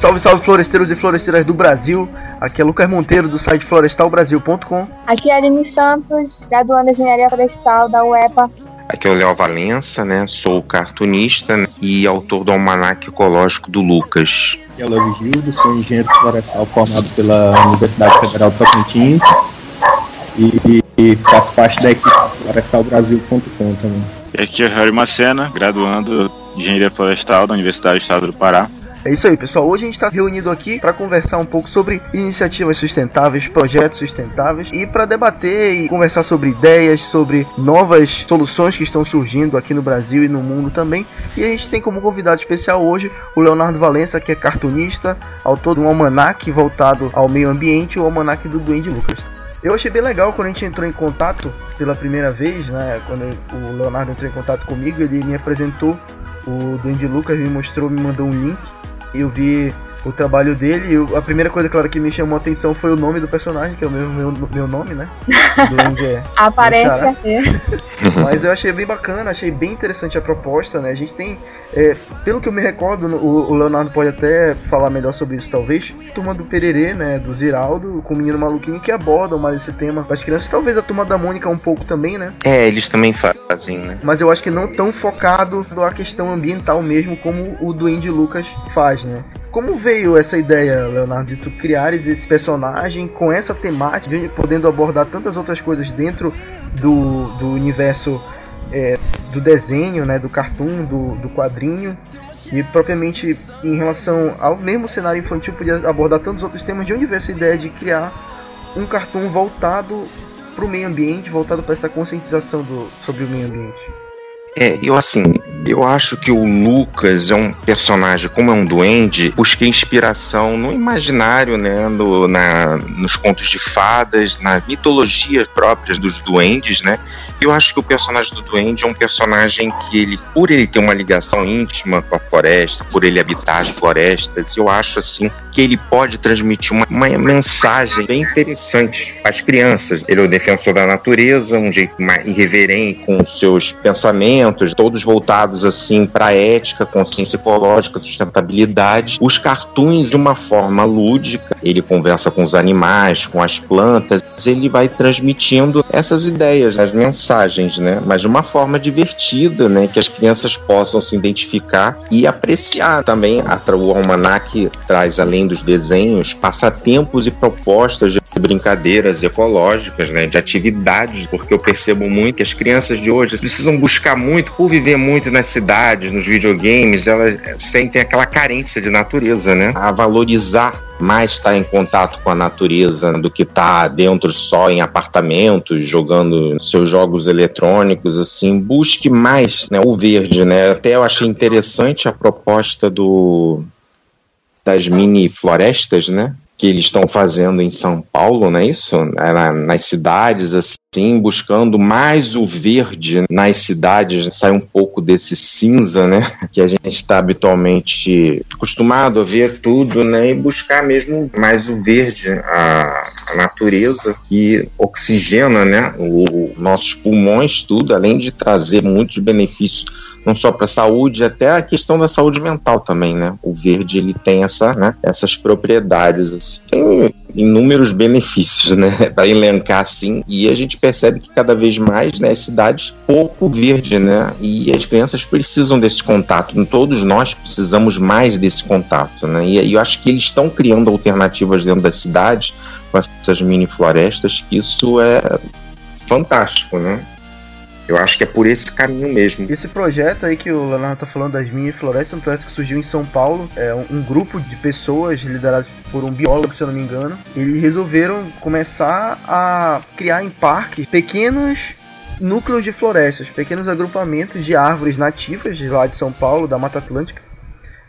Salve, salve floresteiros e floresteiras do Brasil. Aqui é Lucas Monteiro do site florestalbrasil.com. Aqui é Aline Santos, graduando em Engenharia Florestal da UEPA. Aqui é o Léo Valença, né? Sou cartunista né? e autor do Almanac Ecológico do Lucas. Aqui é o Léo Gildo, sou engenheiro florestal formado pela Universidade Federal do Tocantins e, e faço parte da equipe florestalbrasil.com também. E aqui é o Harry Macena, graduando em Engenharia Florestal da Universidade do Estado do Pará. É isso aí, pessoal. Hoje a gente está reunido aqui para conversar um pouco sobre iniciativas sustentáveis, projetos sustentáveis e para debater e conversar sobre ideias, sobre novas soluções que estão surgindo aqui no Brasil e no mundo também. E a gente tem como convidado especial hoje o Leonardo Valença, que é cartunista, autor de um almanac voltado ao meio ambiente, o almanac do Duende Lucas. Eu achei bem legal quando a gente entrou em contato pela primeira vez, né? Quando o Leonardo entrou em contato comigo, ele me apresentou o Duende Lucas, me mostrou, me mandou um link eu vi o trabalho dele. Eu, a primeira coisa, claro, que me chamou a atenção foi o nome do personagem, que é o meu, meu, meu nome, né? Do é. Aparência. É. Mas eu achei bem bacana, achei bem interessante a proposta, né? A gente tem, é, pelo que eu me recordo, o, o, Leonardo pode até falar melhor sobre isso, talvez. Turma do Pererê, né? Do Ziraldo, com o Menino Maluquinho, que abordam mais esse tema das crianças. Talvez a Turma da Mônica um pouco também, né? É, eles também fazem, né? Mas eu acho que não tão focado na questão ambiental mesmo, como o Duende Lucas faz, né? Como veio essa ideia, Leonardo, de tu criares esse personagem com essa temática, podendo abordar tantas outras coisas dentro do, do universo é, do desenho, né, do cartoon, do, do quadrinho, e propriamente em relação ao mesmo cenário infantil, podia abordar tantos outros temas. De onde veio essa ideia de criar um cartoon voltado para o meio ambiente, voltado para essa conscientização do, sobre o meio ambiente? É, eu assim, eu acho que o Lucas é um personagem, como é um duende, busca inspiração no imaginário, né, no, na, nos contos de fadas, na mitologia próprias dos duendes, né, eu acho que o personagem do Duende é um personagem que ele, por ele ter uma ligação íntima com a floresta, por ele habitar as florestas, eu acho assim que ele pode transmitir uma, uma mensagem bem interessante às crianças. Ele é o defensor da natureza, um jeito mais irreverente com seus pensamentos, todos voltados assim para ética, consciência ecológica, sustentabilidade. Os cartoons de uma forma lúdica, ele conversa com os animais, com as plantas, ele vai transmitindo essas ideias, as mensagens, né? Mas de uma forma divertida, né? Que as crianças possam se identificar e apreciar também. O Almanac traz, além dos desenhos, passatempos e propostas de brincadeiras ecológicas, né, de atividades, porque eu percebo muito que as crianças de hoje precisam buscar muito, por viver muito nas cidades, nos videogames, elas sentem aquela carência de natureza, né? A valorizar mais estar em contato com a natureza do que estar dentro só em apartamentos, jogando seus jogos eletrônicos, assim, busque mais né, o verde, né? Até eu achei interessante a proposta do das mini florestas, né? Que eles estão fazendo em São Paulo, não é isso? É nas cidades, assim, buscando mais o verde nas cidades, sai um pouco desse cinza, né? Que a gente está habitualmente acostumado a ver tudo, né? E buscar mesmo mais o verde, a, a natureza que oxigena, né? Os nossos pulmões, tudo, além de trazer muitos benefícios não só para a saúde, até a questão da saúde mental também, né? O verde ele tem essa, né, essas propriedades, assim. tem inúmeros benefícios, né, para elencar assim, e a gente percebe que cada vez mais, né, cidades pouco verde, né, e as crianças precisam desse contato, todos nós precisamos mais desse contato, né, e eu acho que eles estão criando alternativas dentro das cidades com essas mini florestas, que isso é fantástico, né? Eu acho que é por esse caminho mesmo. Esse projeto aí que o Leonardo tá falando das mini florestas, é um projeto que surgiu em São Paulo. É um, um grupo de pessoas lideradas por um biólogo, se eu não me engano. Eles resolveram começar a criar em parques pequenos núcleos de florestas, pequenos agrupamentos de árvores nativas de lá de São Paulo, da Mata Atlântica.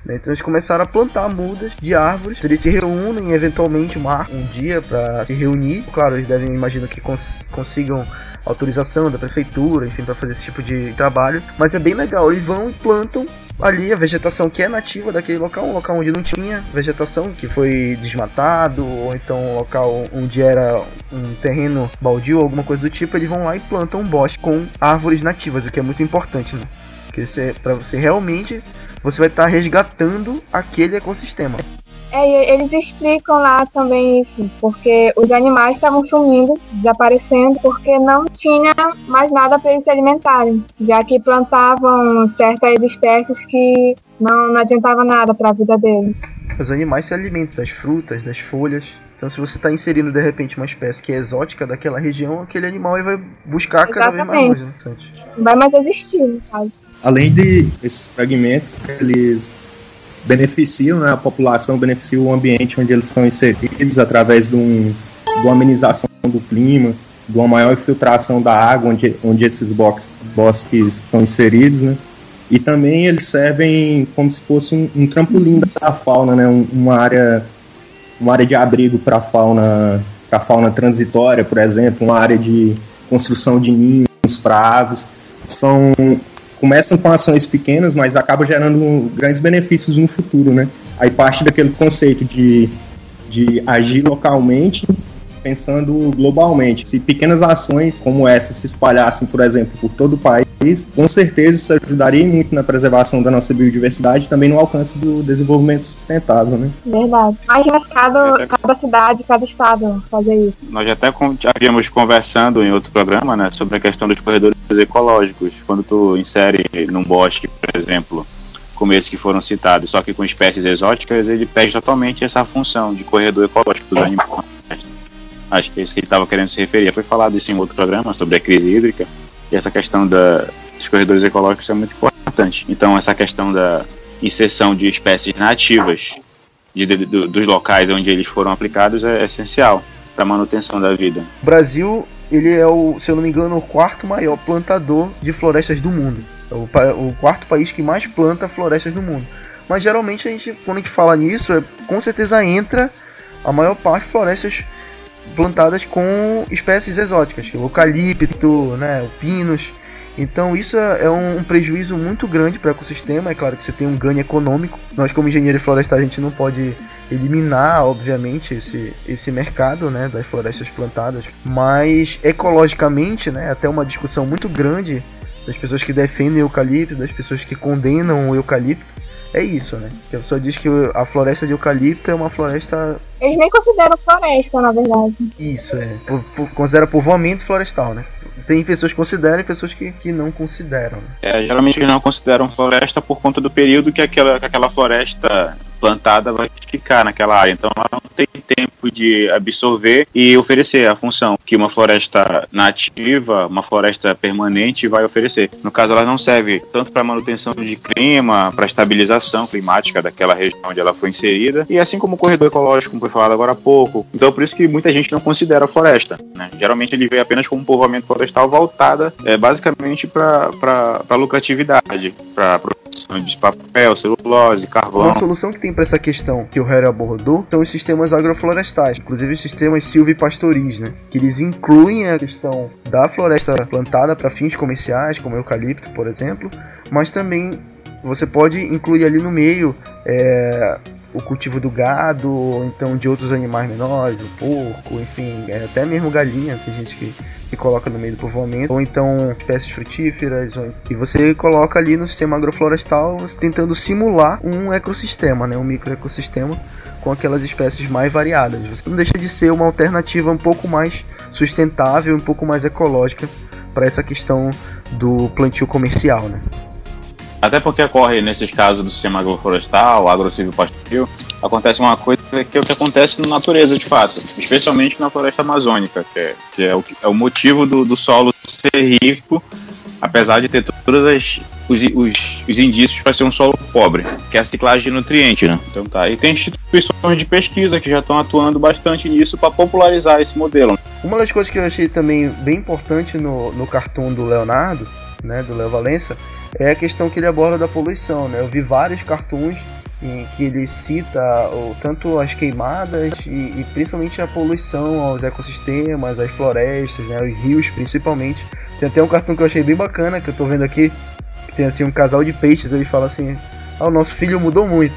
Né, então eles começaram a plantar mudas de árvores. Eles se reúnem eventualmente um dia para se reunir. Claro, eles devem, imagino que cons consigam autorização da prefeitura, enfim, para fazer esse tipo de trabalho. Mas é bem legal, eles vão e plantam ali a vegetação que é nativa daquele local, um local onde não tinha vegetação, que foi desmatado, ou então um local onde era um terreno baldio, alguma coisa do tipo, eles vão lá e plantam um bosque com árvores nativas, o que é muito importante, né? Porque para você realmente você vai estar tá resgatando aquele ecossistema. É, e eles explicam lá também isso, porque os animais estavam sumindo, desaparecendo, porque não tinha mais nada para eles se alimentarem, já que plantavam certas espécies que não, não adiantava nada para a vida deles. Os animais se alimentam das frutas, das folhas. Então, se você está inserindo de repente uma espécie que é exótica daquela região, aquele animal ele vai buscar cada vez mais. Não vai mais existir, no caso. Além de esses fragmentos, eles beneficiam né, a população, beneficiam o ambiente onde eles estão inseridos através de, um, de uma amenização do clima, de uma maior infiltração da água onde, onde esses box, bosques estão inseridos, né? E também eles servem como se fosse um, um trampolim da fauna, né? Um- uma área uma área de abrigo para fauna para fauna transitória, por exemplo, uma área de construção de ninhos para aves. São começam com ações pequenas, mas acabam gerando grandes benefícios no futuro, né? Aí parte daquele conceito de, de agir localmente, pensando globalmente. Se pequenas ações como essa se espalhassem, por exemplo, por todo o país, com certeza isso ajudaria muito na preservação da nossa biodiversidade e também no alcance do desenvolvimento sustentável, né? Verdade. Imagina cada, cada cidade, cada estado fazer isso. Nós já até havíamos conversando em outro programa, né, sobre a questão dos corredores ecológicos. Quando tu insere num bosque, por exemplo, como esses que foram citados, só que com espécies exóticas, ele perde totalmente essa função de corredor ecológico dos animais. Acho que é isso que ele estava querendo se referir. Foi falado isso em outro programa sobre a crise hídrica e essa questão da, dos corredores ecológicos é muito importante. Então, essa questão da inserção de espécies nativas de- de- do- dos locais onde eles foram aplicados é essencial para a manutenção da vida. O Brasil, ele é o, se eu não me engano, o quarto maior plantador de florestas do mundo. É o, o quarto país que mais planta florestas do mundo. Mas geralmente a gente, quando a gente fala nisso, é, com certeza entra a maior parte de florestas plantadas com espécies exóticas, o eucalipto, né, o pinos. Então isso é um, um prejuízo muito grande para o ecossistema. É claro que você tem um ganho econômico. Nós, como engenheiro florestal, a gente não pode eliminar, obviamente, esse, esse mercado né, das florestas plantadas, mas ecologicamente, né, até uma discussão muito grande das pessoas que defendem o eucalipto, das pessoas que condenam o eucalipto, é isso, né? A pessoa diz que a floresta de eucalipto é uma floresta. Eles nem consideram floresta, na verdade. Isso, é. po- po- considera povoamento florestal, né? Tem pessoas que consideram e pessoas que, que não consideram. É, geralmente eles não consideram floresta por conta do período que aquela, que aquela floresta plantada vai ficar naquela área. Então ela não tem tempo de absorver e oferecer a função que uma floresta nativa, uma floresta permanente vai oferecer. No caso, ela não serve tanto para manutenção de clima, para estabilização climática daquela região onde ela foi inserida, e assim como o corredor ecológico, como falado agora há pouco. Então por isso que muita gente não considera a floresta. Né? Geralmente ele vê apenas como um povoamento florestal voltada é, basicamente para lucratividade, para produção de papel, celulose, carvão. Uma solução que tem para essa questão que o Harry abordou são os sistemas agroflorestais, inclusive os sistemas silvipastoris, né? Que eles incluem a questão da floresta plantada para fins comerciais, como eucalipto, por exemplo, mas também você pode incluir ali no meio é, o cultivo do gado, ou então de outros animais menores, o porco, enfim, é, até mesmo galinha, tem gente que, que coloca no meio do povoamento, ou então espécies frutíferas, ou- e você coloca ali no sistema agroflorestal tentando simular um ecossistema, né, um microecossistema com aquelas espécies mais variadas. Você não deixa de ser uma alternativa um pouco mais sustentável, um pouco mais ecológica para essa questão do plantio comercial, né? Até porque ocorre nesses casos do sistema agroflorestal, agrocivil-pastoril, acontece uma coisa que é o que acontece na natureza de fato, especialmente na floresta amazônica, que é, que é, o, é o motivo do, do solo ser rico, apesar de ter todos os, os, os indícios para ser um solo pobre, que é a ciclagem de nutrientes, né? Então tá. E tem instituições de pesquisa que já estão atuando bastante nisso para popularizar esse modelo. Uma das coisas que eu achei também bem importante no, no cartoon do Leonardo, né, do Léo Valença, é a questão que ele aborda da poluição, né? Eu vi vários cartoons em que ele cita o, tanto as queimadas e, e principalmente a poluição aos ecossistemas, às florestas, né, aos rios principalmente. Tem até um cartoon que eu achei bem bacana, que eu tô vendo aqui, que tem assim um casal de peixes, ele fala assim, ah, o nosso filho mudou muito.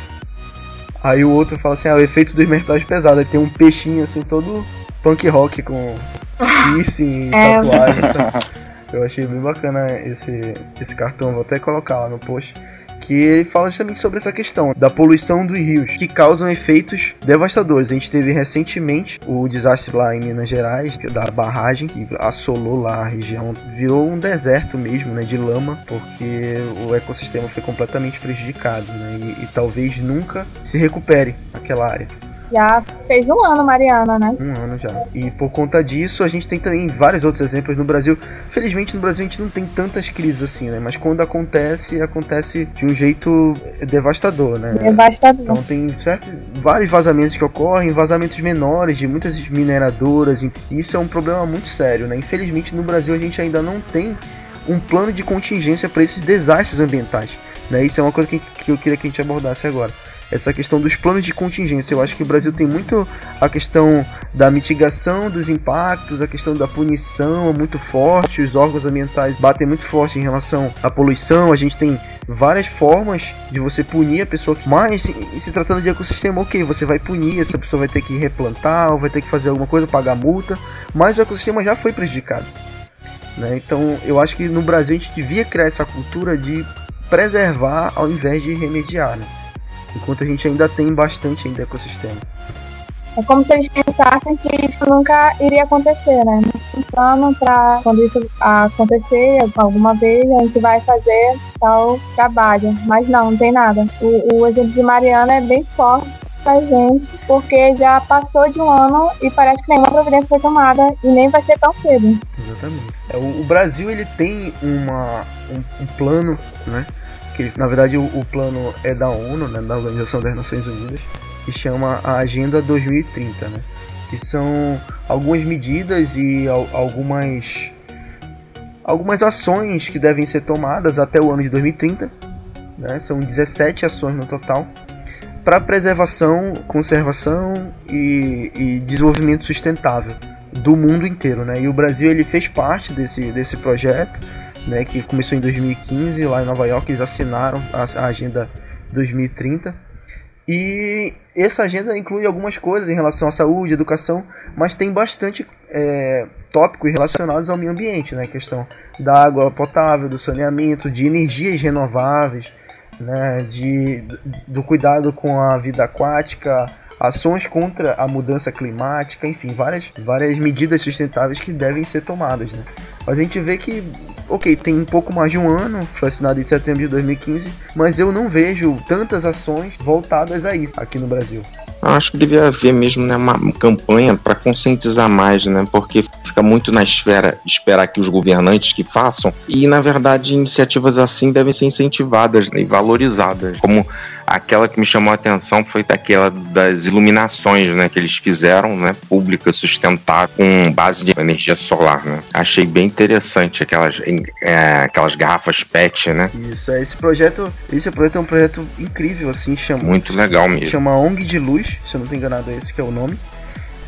Aí o outro fala assim, ah, o efeito dos metais pesados, aí tem um peixinho assim todo punk rock com piercing, É. tatuagem. então, eu achei bem bacana esse, esse cartão, vou até colocar lá no post. que fala justamente sobre essa questão da poluição dos rios, que causam efeitos devastadores. A gente teve recentemente o desastre lá em Minas Gerais, da barragem, que assolou lá a região, virou um deserto mesmo, né, de lama, porque o ecossistema foi completamente prejudicado, né, e, e talvez nunca se recupere aquela área. Já fez um ano, Mariana, né? Um ano já. E por conta disso, a gente tem também vários outros exemplos no Brasil. Felizmente, no Brasil a gente não tem tantas crises assim, né? Mas quando acontece, acontece de um jeito devastador, né? Devastador. Então tem certo, vários vazamentos que ocorrem, vazamentos menores de muitas mineradoras. E isso é um problema muito sério, né? Infelizmente, no Brasil a gente ainda não tem um plano de contingência para esses desastres ambientais. Né? Isso é uma coisa que, que eu queria que a gente abordasse agora essa questão dos planos de contingência. Eu acho que o Brasil tem muito a questão da mitigação dos impactos, a questão da punição é muito forte, os órgãos ambientais batem muito forte em relação à poluição. A gente tem várias formas de você punir a pessoa, mas se, tratando de ecossistema, ok, você vai punir, essa pessoa vai ter que replantar, ou vai ter que fazer alguma coisa, pagar multa, mas o ecossistema já foi prejudicado. Né? Então eu acho que no Brasil a gente devia criar essa cultura de preservar ao invés de remediar. Né? Enquanto a gente ainda tem bastante ainda ecossistema. É como se eles pensassem que isso nunca iria acontecer, né? Um plano para quando isso acontecer alguma vez, a gente vai fazer tal trabalho. Mas não, não tem nada. O, o exemplo de Mariana é bem forte pra gente, porque já passou de um ano e parece que nenhuma providência foi tomada e nem vai ser tão cedo. Exatamente. É, o, o Brasil ele tem uma, um, um plano, né? Que na verdade o, o plano é da ONU, né, da Organização das Nações Unidas, que chama a Agenda 2030, né, que são algumas medidas e algumas algumas ações que devem ser tomadas até o ano de 2030, né, são 17 ações no total para preservação, conservação e, e, desenvolvimento sustentável do mundo inteiro, né? E o Brasil ele fez parte desse, desse projeto né, que começou em 2015 lá em Nova York, eles assinaram a, agenda 2030. E essa agenda inclui algumas coisas em relação à saúde, educação, mas tem bastante é, tópicos relacionados ao meio ambiente, né? A questão da água potável, do saneamento, de energias renováveis, né? de, do cuidado com a vida aquática, ações contra a mudança climática, enfim, várias, várias medidas sustentáveis que devem ser tomadas. Né? Mas a gente vê que ok, tem um pouco mais de um ano, foi assinado em setembro de 2015, mas eu não vejo tantas ações voltadas a isso aqui no Brasil. Eu acho que devia haver mesmo né, uma campanha para conscientizar mais, né? Porque fica muito na esfera esperar que os governantes que façam e na verdade iniciativas assim devem ser incentivadas né, e valorizadas, como aquela que me chamou a atenção foi daquela das iluminações, né, que eles fizeram, né, pública sustentar com base de energia solar, né. Achei bem interessante aquelas, é, aquelas garrafas PET, né. Isso, é, esse projeto, esse projeto é um projeto incrível, assim, chama muito legal mesmo. Chama ONG de Luz, se eu não estou enganado, é esse que é o nome.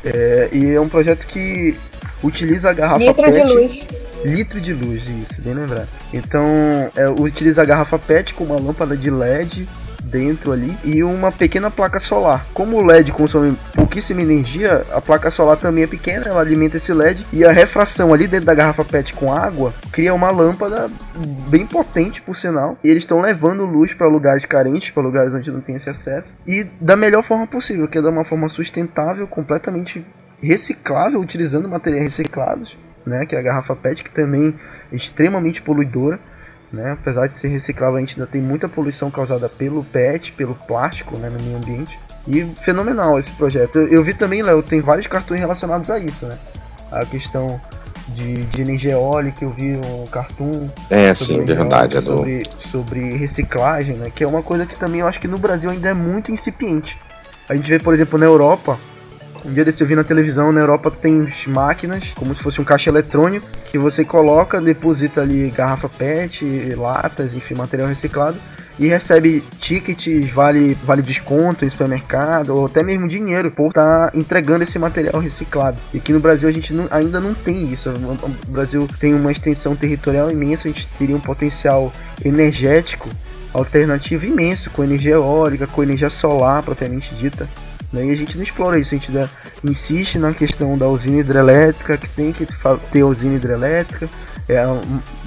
É, e é um projeto que utiliza a garrafa litro PET. de luz. Litro de luz, isso, bem lembrado. Então, é, utiliza a garrafa PET com uma lâmpada de LED dentro ali e uma pequena placa solar. Como o LED consome pouquíssima energia, a placa solar também é pequena, ela alimenta esse LED e a refração ali dentro da garrafa PET com água cria uma lâmpada bem potente, por sinal. E eles estão levando luz para lugares carentes, para lugares onde não tem esse acesso e da melhor forma possível, que é de uma forma sustentável, completamente reciclável, utilizando materiais reciclados, né, que é a garrafa PET, que também é extremamente poluidora. Né? Apesar de ser reciclável, a gente ainda tem muita poluição causada pelo PET, pelo plástico né, no meio ambiente. E fenomenal esse projeto. Eu, eu vi também, Léo, tem vários cartões relacionados a isso, né? A questão de, de energia eólica, eu vi um cartoon. É, sim, verdade. É sobre, sobre reciclagem, né? Que é uma coisa que também eu acho que no Brasil ainda é muito incipiente. A gente vê, por exemplo, na Europa, um dia desse eu vi na televisão, na Europa tem máquinas, como se fosse um caixa eletrônico, que você coloca, deposita ali garrafa PET, latas, enfim, material reciclado, e recebe tickets, vale, vale desconto em supermercado, ou até mesmo dinheiro por estar tá entregando esse material reciclado. E aqui no Brasil a gente não, ainda não tem isso. O Brasil tem uma extensão territorial imensa, a gente teria um potencial energético alternativo imenso, com energia eólica, com energia solar propriamente dita. Né? E a gente não explora isso, a gente dá, insiste na questão da usina hidrelétrica, que tem que ter usina hidrelétrica. É a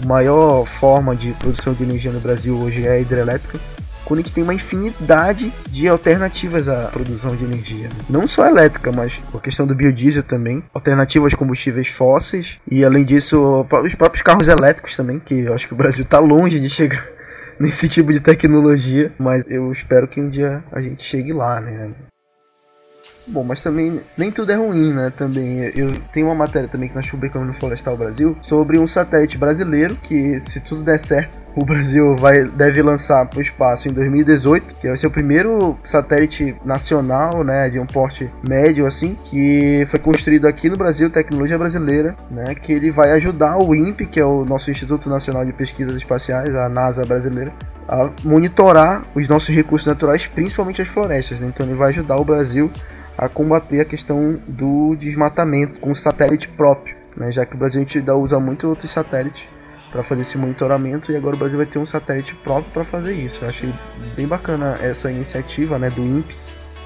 maior forma de produção de energia no Brasil hoje é a hidrelétrica. quando a gente tem uma infinidade de alternativas à produção de energia. Né? Não só elétrica, mas a questão do biodiesel também, alternativas combustíveis fósseis e além disso os próprios carros elétricos também, que eu acho que o Brasil está longe de chegar nesse tipo de tecnologia, mas eu espero que um dia a gente chegue lá, né? Bom, mas também nem tudo é ruim, né? Também eu tenho uma matéria também que nós publicamos no Florestal Brasil sobre um satélite brasileiro que, se tudo der certo, o Brasil vai, deve lançar para o espaço em 2018, que vai ser o primeiro satélite nacional, né, de um porte médio assim, que foi construído aqui no Brasil, tecnologia brasileira, né, que ele vai ajudar o INPE, que é o nosso Instituto Nacional de Pesquisas Espaciais, a NASA brasileira, a monitorar os nossos recursos naturais, principalmente as florestas. Né? Então ele vai ajudar o Brasil a combater a questão do desmatamento com satélite próprio, né? já que o Brasil ainda usa muito outros satélites para fazer esse monitoramento e agora o Brasil vai ter um satélite próprio para fazer isso. Eu achei bem bacana essa iniciativa né, do INPE.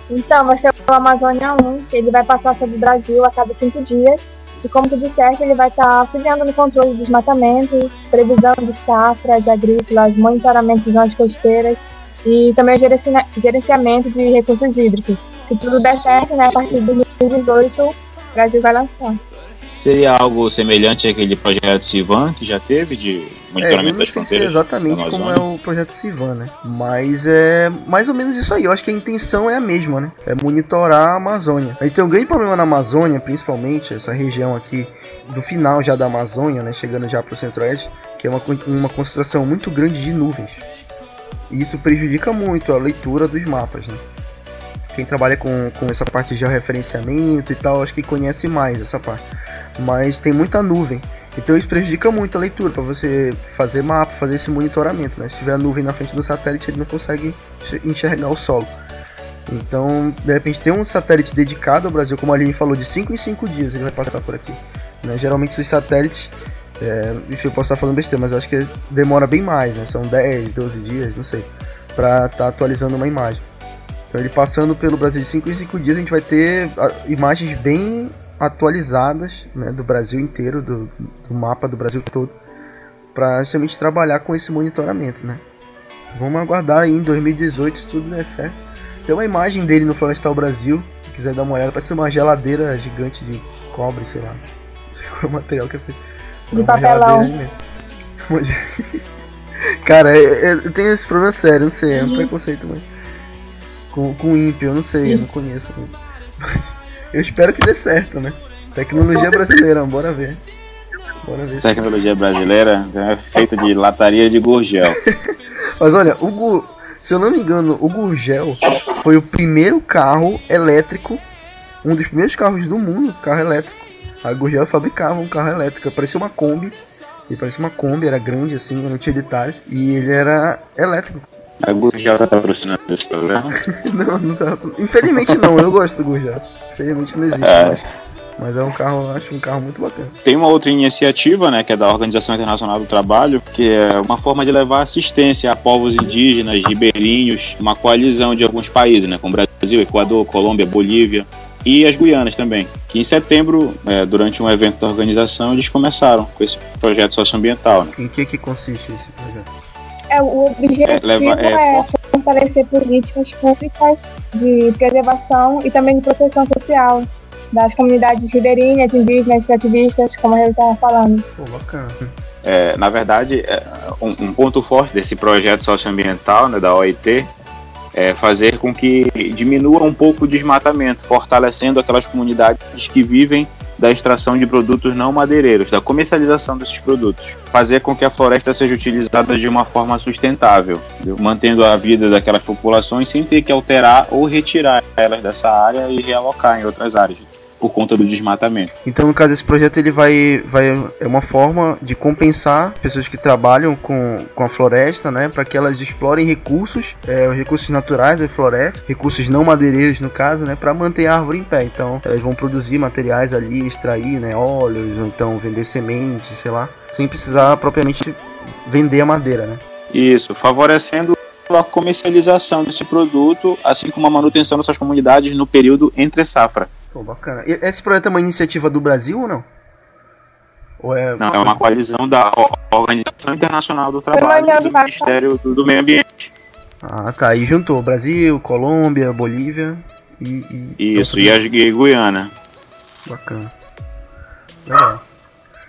Então, vai ser o Amazônia 1, que ele vai passar sobre o Brasil a cada cinco dias. E como tu disseste, ele vai estar auxiliando no controle do desmatamento, previsão de safras agrícolas, monitoramento de zonas costeiras e também o gerenciamento de recursos hídricos. Se tudo der certo, né, a partir de 2018, o Brasil vai lançar. Seria algo semelhante àquele projeto Sivan que já teve de monitoramento é, das fronteiras? exatamente como é o projeto Sivan, né? Mas é mais ou menos isso aí. Eu acho que a intenção é a mesma, né? É monitorar a Amazônia. A gente tem um grande problema na Amazônia, principalmente essa região aqui do final já da Amazônia, né? Chegando já para o centro-oeste, que é uma, uma concentração muito grande de nuvens. E isso prejudica muito a leitura dos mapas, né? Quem trabalha com, com essa parte de georreferenciamento e tal, acho que conhece mais essa parte. Mas tem muita nuvem. Então isso prejudica muito a leitura para você fazer mapa, fazer esse monitoramento. Né? Se tiver a nuvem na frente do satélite, ele não consegue enxergar o solo. Então, de repente, tem um satélite dedicado ao Brasil, como a Aline falou, de 5 em 5 dias ele vai passar por aqui. Né? Geralmente, os satélites, é, eu posso estar falando besteira, mas eu acho que demora bem mais, né? são 10, 12 dias, não sei, para estar tá atualizando uma imagem. Então ele passando pelo Brasil de 5 em 5 dias, a gente vai ter ah, imagens bem atualizadas né, do Brasil inteiro, do, do, mapa do Brasil todo, para justamente trabalhar com esse monitoramento. Né? Vamos aguardar aí em 2018 se tudo der certo. Tem uma imagem dele no Florestal Brasil, se quiser dar uma olhada, parece uma geladeira gigante de cobre, sei lá. Não sei qual é o material que é feito. De é papelão. Cara, é, é, eu tenho esse problema sério, não sei, é um uhum. preconceito, mas com, com ímpio, eu não sei, eu não conheço. eu espero que dê certo, né? Tecnologia brasileira, bora ver. Bora ver Tecnologia brasileira é feita de lataria de Gurgel. Mas olha, o Gu, se eu não me engano, o Gurgel foi o primeiro carro elétrico, um dos primeiros carros do mundo, carro elétrico. A Gurgel fabricava um carro elétrico, parecia uma Kombi. Ele parecia uma Kombi, era grande assim, era utilitário. E ele era elétrico. A Gurgel tá patrocinando esse programa? não, não tá. Infelizmente não, eu gosto do Gurgel. Infelizmente não existe é. mais. Mas é um carro, eu acho um carro muito bacana. Tem uma outra iniciativa, né, que é da Organização Internacional do Trabalho, que é uma forma de levar assistência a povos indígenas, ribeirinhos, uma coalizão de alguns países, né, como Brasil, Equador, Colômbia, Bolívia e as Guianas também. Que em setembro, é, durante um evento da organização, eles começaram com esse projeto socioambiental. Né? Em que que consiste esse projeto? É, o objetivo é, leva, é, é fortalecer políticas públicas de preservação e também de proteção social das comunidades ribeirinhas, indígenas, ativistas, como ele estava falando. Pô, bacana. É, na verdade, é, um, um, ponto forte desse projeto socioambiental né, da OIT é fazer com que diminua um pouco o desmatamento, fortalecendo aquelas comunidades que vivem da extração de produtos não madeireiros, da comercialização desses produtos. Fazer com que a floresta seja utilizada de uma forma sustentável, mantendo a vida daquelas populações sem ter que alterar ou retirar elas dessa área e realocar em outras áreas por conta do desmatamento. Então, no caso, esse projeto ele vai, vai é uma forma de compensar pessoas que trabalham com, com a floresta, né, para que elas explorem recursos, é, recursos naturais da floresta, recursos não madeireiros no caso, né, para manter a árvore em pé. Então, elas vão produzir materiais ali, extrair, né, óleos, ou então vender sementes, sei lá, sem precisar propriamente vender a madeira, né? Isso, favorecendo a comercialização desse produto, assim como a manutenção dessas comunidades no período entre safra. Pô, bacana. E esse projeto é uma iniciativa do Brasil ou não? Ou é... Não, é uma coalizão da Organização Internacional do Trabalho e do Ministério do, do Meio Ambiente. Ah, tá. Aí juntou Brasil, Colômbia, Bolívia e. e Isso, e a e Guiana. Bacana. Legal.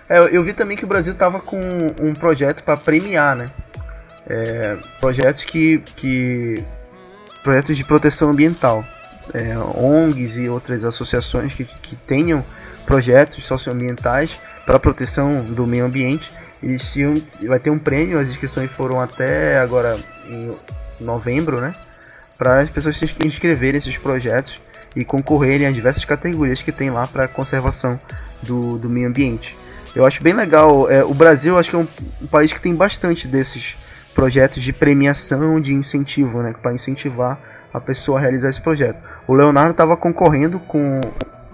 É, eu vi também que o Brasil tava com um projeto para premiar, né? É, projetos que, que. projetos de proteção ambiental. É, ONGs e outras associações que, que tenham projetos socioambientais para proteção do meio ambiente. Eles tinham, vai ter um prêmio, as inscrições foram até agora em novembro, né? Para as pessoas se inscreverem nesses projetos e concorrerem a diversas categorias que tem lá para conservação do, do meio ambiente. Eu acho bem legal. É, o Brasil acho que é um, um, país que tem bastante desses projetos de premiação, de incentivo, né? Para incentivar a pessoa realizar esse projeto. O Leonardo estava concorrendo com.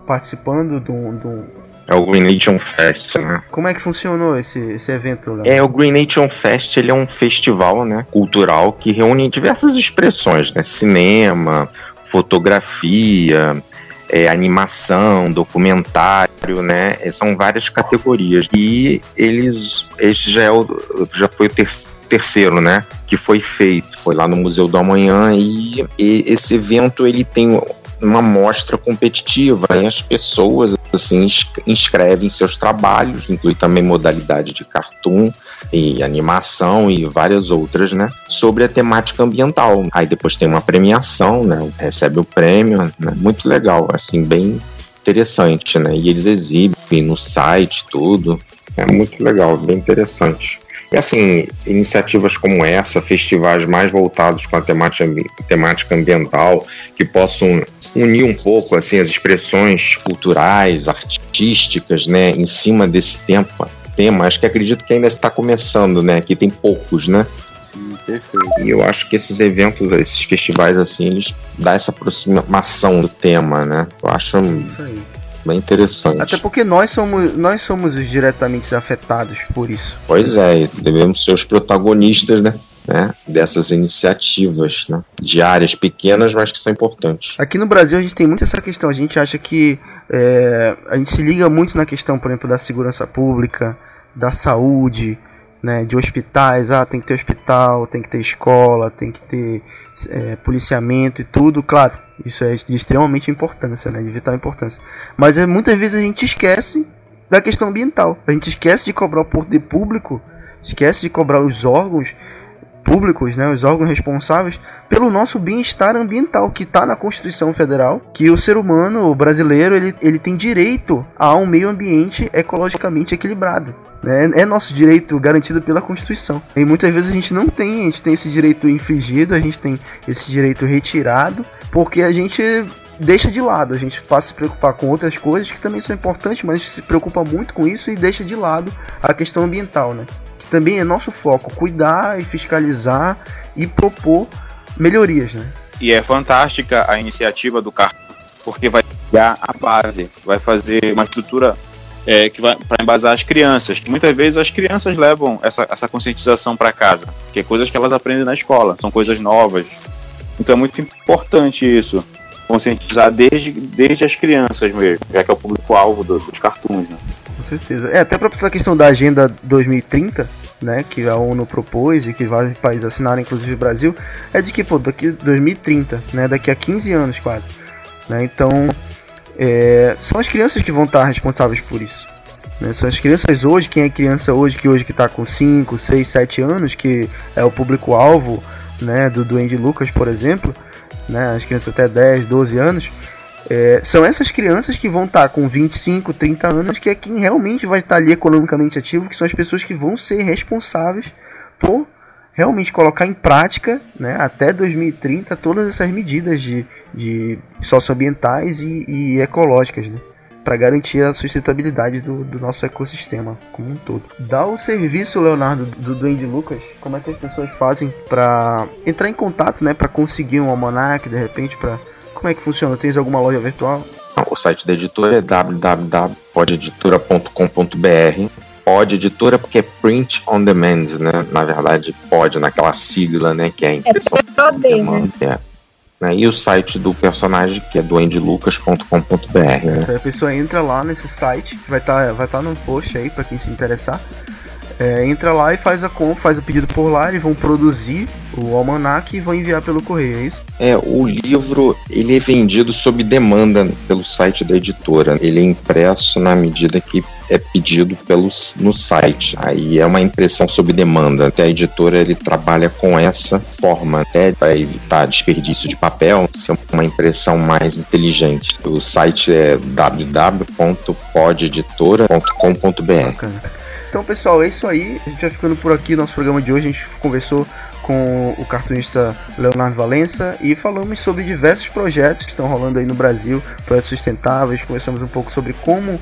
participando do, do. É o Green Nation Fest, né? Como é que funcionou esse, esse evento, Leonardo? É, o Green Nation Fest ele é um festival né, cultural que reúne diversas expressões, né? Cinema, fotografia, é, animação, documentário, né? São várias categorias. E eles, este já, é o, já foi o ter, terceiro, né? Que foi feito, foi lá no Museu do Amanhã e, e esse evento ele tem uma mostra competitiva e as pessoas assim inscrevem seus trabalhos, inclui também modalidade de cartoon e animação e várias outras, né, sobre a temática ambiental. Aí depois tem uma premiação, né, recebe o prêmio, né, muito legal, assim bem interessante, né, e eles exibem no site tudo, é muito legal, bem interessante. E assim, iniciativas como essa, festivais mais voltados com a temática, temática ambiental, que possam unir um pouco assim as expressões culturais, artísticas, né, em cima desse tempo, tema, acho que acredito que ainda está começando, né, que tem poucos, né? E eu acho que esses eventos, esses festivais assim, eles dão essa aproximação do tema, né? Eu acho Isso aí bem interessante. Até porque nós somos, nós somos os diretamente afetados por isso. Pois é, devemos ser os protagonistas, né? Né, dessas iniciativas né, diárias pequenas, mas que são importantes. Aqui no Brasil a gente tem muito essa questão. A gente acha que é, a gente se liga muito na questão, por exemplo, da segurança pública, da saúde, né, de hospitais. Ah, tem que ter hospital, tem que ter escola, tem que ter é, policiamento e tudo. Claro, isso é de extremamente importância, né? De vital importância. Mas é, muitas vezes a gente esquece da questão ambiental. A gente esquece de cobrar o poder público, esquece de cobrar os órgãos públicos, né, os órgãos responsáveis pelo nosso bem-estar ambiental que está na Constituição Federal, que o ser humano o brasileiro ele, ele tem direito a um meio ambiente ecologicamente equilibrado. Né? É nosso direito garantido pela Constituição. E muitas vezes a gente não tem, a gente tem esse direito infringido, a gente tem esse direito retirado, porque a gente deixa de lado, a gente passa a se preocupar com outras coisas que também são importantes, mas se preocupa muito com isso e deixa de lado a questão ambiental, né? Também é nosso foco, cuidar e fiscalizar e propor melhorias, né? E é fantástica a iniciativa do carro, porque vai dar a base, vai fazer uma estrutura é, que vai para embasar as crianças, que muitas vezes as crianças levam essa, essa conscientização para casa, que é coisas que elas aprendem na escola, são coisas novas. Então é muito importante isso, conscientizar desde, desde as crianças mesmo, já que é o público-alvo do, dos cartoons. Né? Certeza. É, até para essa questão da Agenda 2030, né, que a ONU propôs e que vários países assinaram, inclusive o Brasil, é de que, pô, daqui 2030, né, daqui a 15 anos quase. Né, então, é, são as crianças que vão estar responsáveis por isso. Né? São as crianças hoje, quem é criança hoje, que hoje que está com 5, 6, 7 anos, que é o público-alvo né, do Duende Lucas, por exemplo, né, as crianças até 10, 12 anos, é, são essas crianças que vão estar com 25, 30 anos, que é quem realmente vai estar ali economicamente ativo, que são as pessoas que vão ser responsáveis por realmente colocar em prática, né, até 2030, todas essas medidas de, de socioambientais e, e ecológicas, né, para garantir a sustentabilidade do, do, nosso ecossistema como um todo. Dá o serviço, Leonardo, do Duende Lucas, como é que as pessoas fazem para entrar em contato, né, para conseguir um almanac, de repente, para como é que funciona? Tens alguma loja virtual? O site da editora é www.podeditora.com.br Pod Editora, porque é print on demand, né? Na verdade, pode, naquela sigla, né? Que é a impressão. É né? É. Né? E o site do personagem, que é duendelucas.com.br. Né? a pessoa entra lá nesse site, vai estar tá, vai tá no post aí para quem se interessar. É, entra lá e faz a compra, faz o pedido por lá, eles vão produzir o almanac e vão enviar pelo correio, é isso? É, o livro ele é vendido sob demanda pelo site da editora. Ele é impresso na medida que é pedido pelo, no site. Aí é uma impressão sob demanda. Até a editora ele trabalha com essa forma, até para evitar desperdício de papel, ser uma impressão mais inteligente. O site é www.podeditora.com.br. Então, pessoal, é isso aí. A gente vai ficando por aqui. Nosso programa de hoje a gente conversou com o cartunista Leonardo Valença e falamos sobre diversos projetos que estão rolando aí no Brasil, projetos sustentáveis. Conversamos um pouco sobre como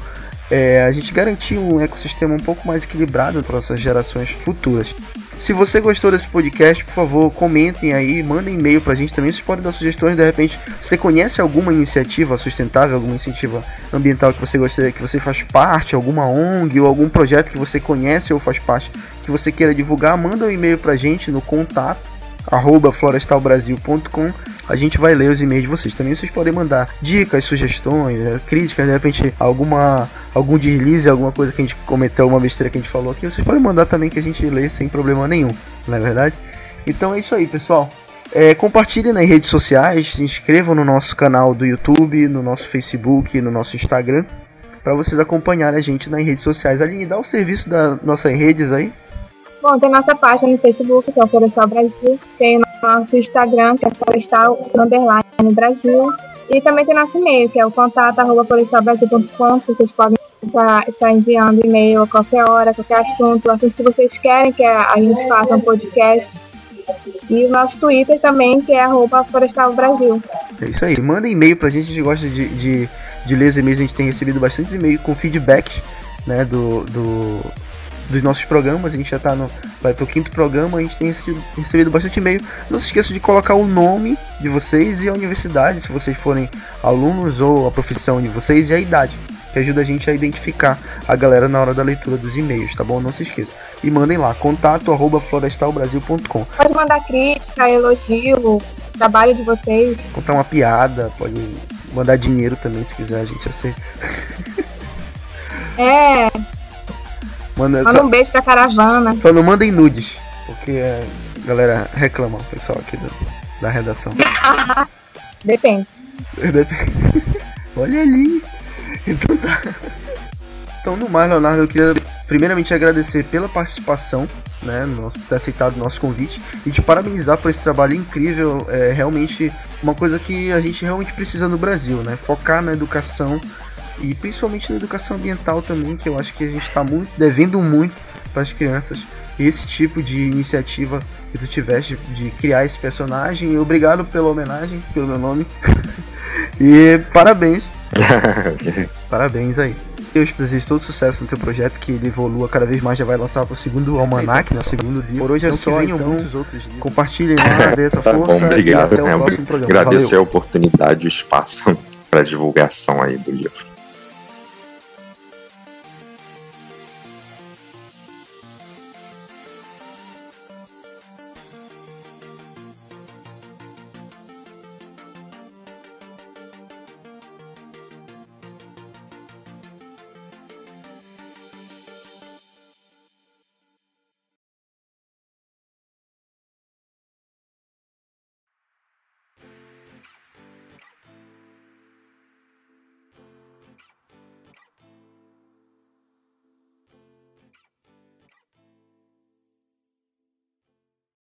é, a gente garantir um ecossistema um pouco mais equilibrado para nossas gerações futuras. Se você gostou desse podcast, por favor, comentem aí, mandem e-mail pra gente também. Vocês podem dar sugestões, de repente, você conhece alguma iniciativa sustentável, alguma iniciativa ambiental que você gostaria, que você faz parte, alguma ONG ou algum projeto que você conhece ou faz parte, que você queira divulgar, manda um e-mail pra gente no contato arroba florestalbrasil.com a gente vai ler os e-mails de vocês. Também vocês podem mandar dicas, sugestões, né, críticas, de repente alguma algum deslize, alguma coisa que a gente cometeu, alguma besteira que a gente falou aqui, vocês podem mandar também que a gente lê sem problema nenhum, não é verdade? Então é isso aí, pessoal. É, compartilhem nas redes sociais, se inscrevam no nosso canal do YouTube, no nosso Facebook, no nosso Instagram, para vocês acompanharem a gente nas redes sociais. Aline, dá o serviço das nossas redes aí. Bom, tem nossa página no Facebook, que é o Florestal Brasil. Tem nosso Instagram, que é Florestal Underline Brasil. E também tem nosso e-mail, que é o contato arroba florestalbrasil.com, vocês podem estar, estar enviando e-mail a qualquer hora, qualquer assunto, assunto que vocês querem que a, gente faça um podcast. E o nosso Twitter também, que é arroba Florestal Brasil. É isso aí. Manda e-mail pra gente, a gente gosta de, de, de ler os e-mails, a gente tem recebido bastante e-mail com feedback né, do, do, dos nossos programas. A gente já está no. Vai pro quinto programa, a gente tem recebido, recebido bastante e-mail. Não se esqueça de colocar o nome de vocês e a universidade, se vocês forem alunos ou a profissão de vocês e a idade. Que ajuda a gente a identificar a galera na hora da leitura dos e-mails, tá bom? Não se esqueça. E mandem lá, contato arroba florestalbrasil.com. Pode mandar crítica, elogio, trabalho de vocês. Contar uma piada, pode mandar dinheiro também se quiser, a gente aceita. É, Manda, Manda só, um beijo pra caravana. Só não mandem nudes, porque a galera reclama, o pessoal aqui do, da redação. Depende. Olha ali. Então tá. Então, no mais, Leonardo, eu queria primeiramente agradecer pela participação, né, no, ter aceitado o nosso convite e te parabenizar por esse trabalho incrível. É realmente uma coisa que a gente realmente precisa no Brasil, né? Focar na educação e principalmente na educação ambiental também, que eu acho que a gente está muito devendo muito para as crianças esse tipo de iniciativa que tu tiveste de criar esse personagem. E obrigado pela homenagem, pelo meu nome. e parabéns. parabéns aí. Eu desejo todo sucesso no teu projeto, que ele evolua cada vez mais, já vai lançar para o segundo almanac, no segundo livro. Por hoje é só, então, muitos outros livros. Compartilhem lá, dê essa força. Bom, obrigado. E até o é, próximo programa. Agradecer Valeu. a oportunidade e o espaço para divulgação aí do livro.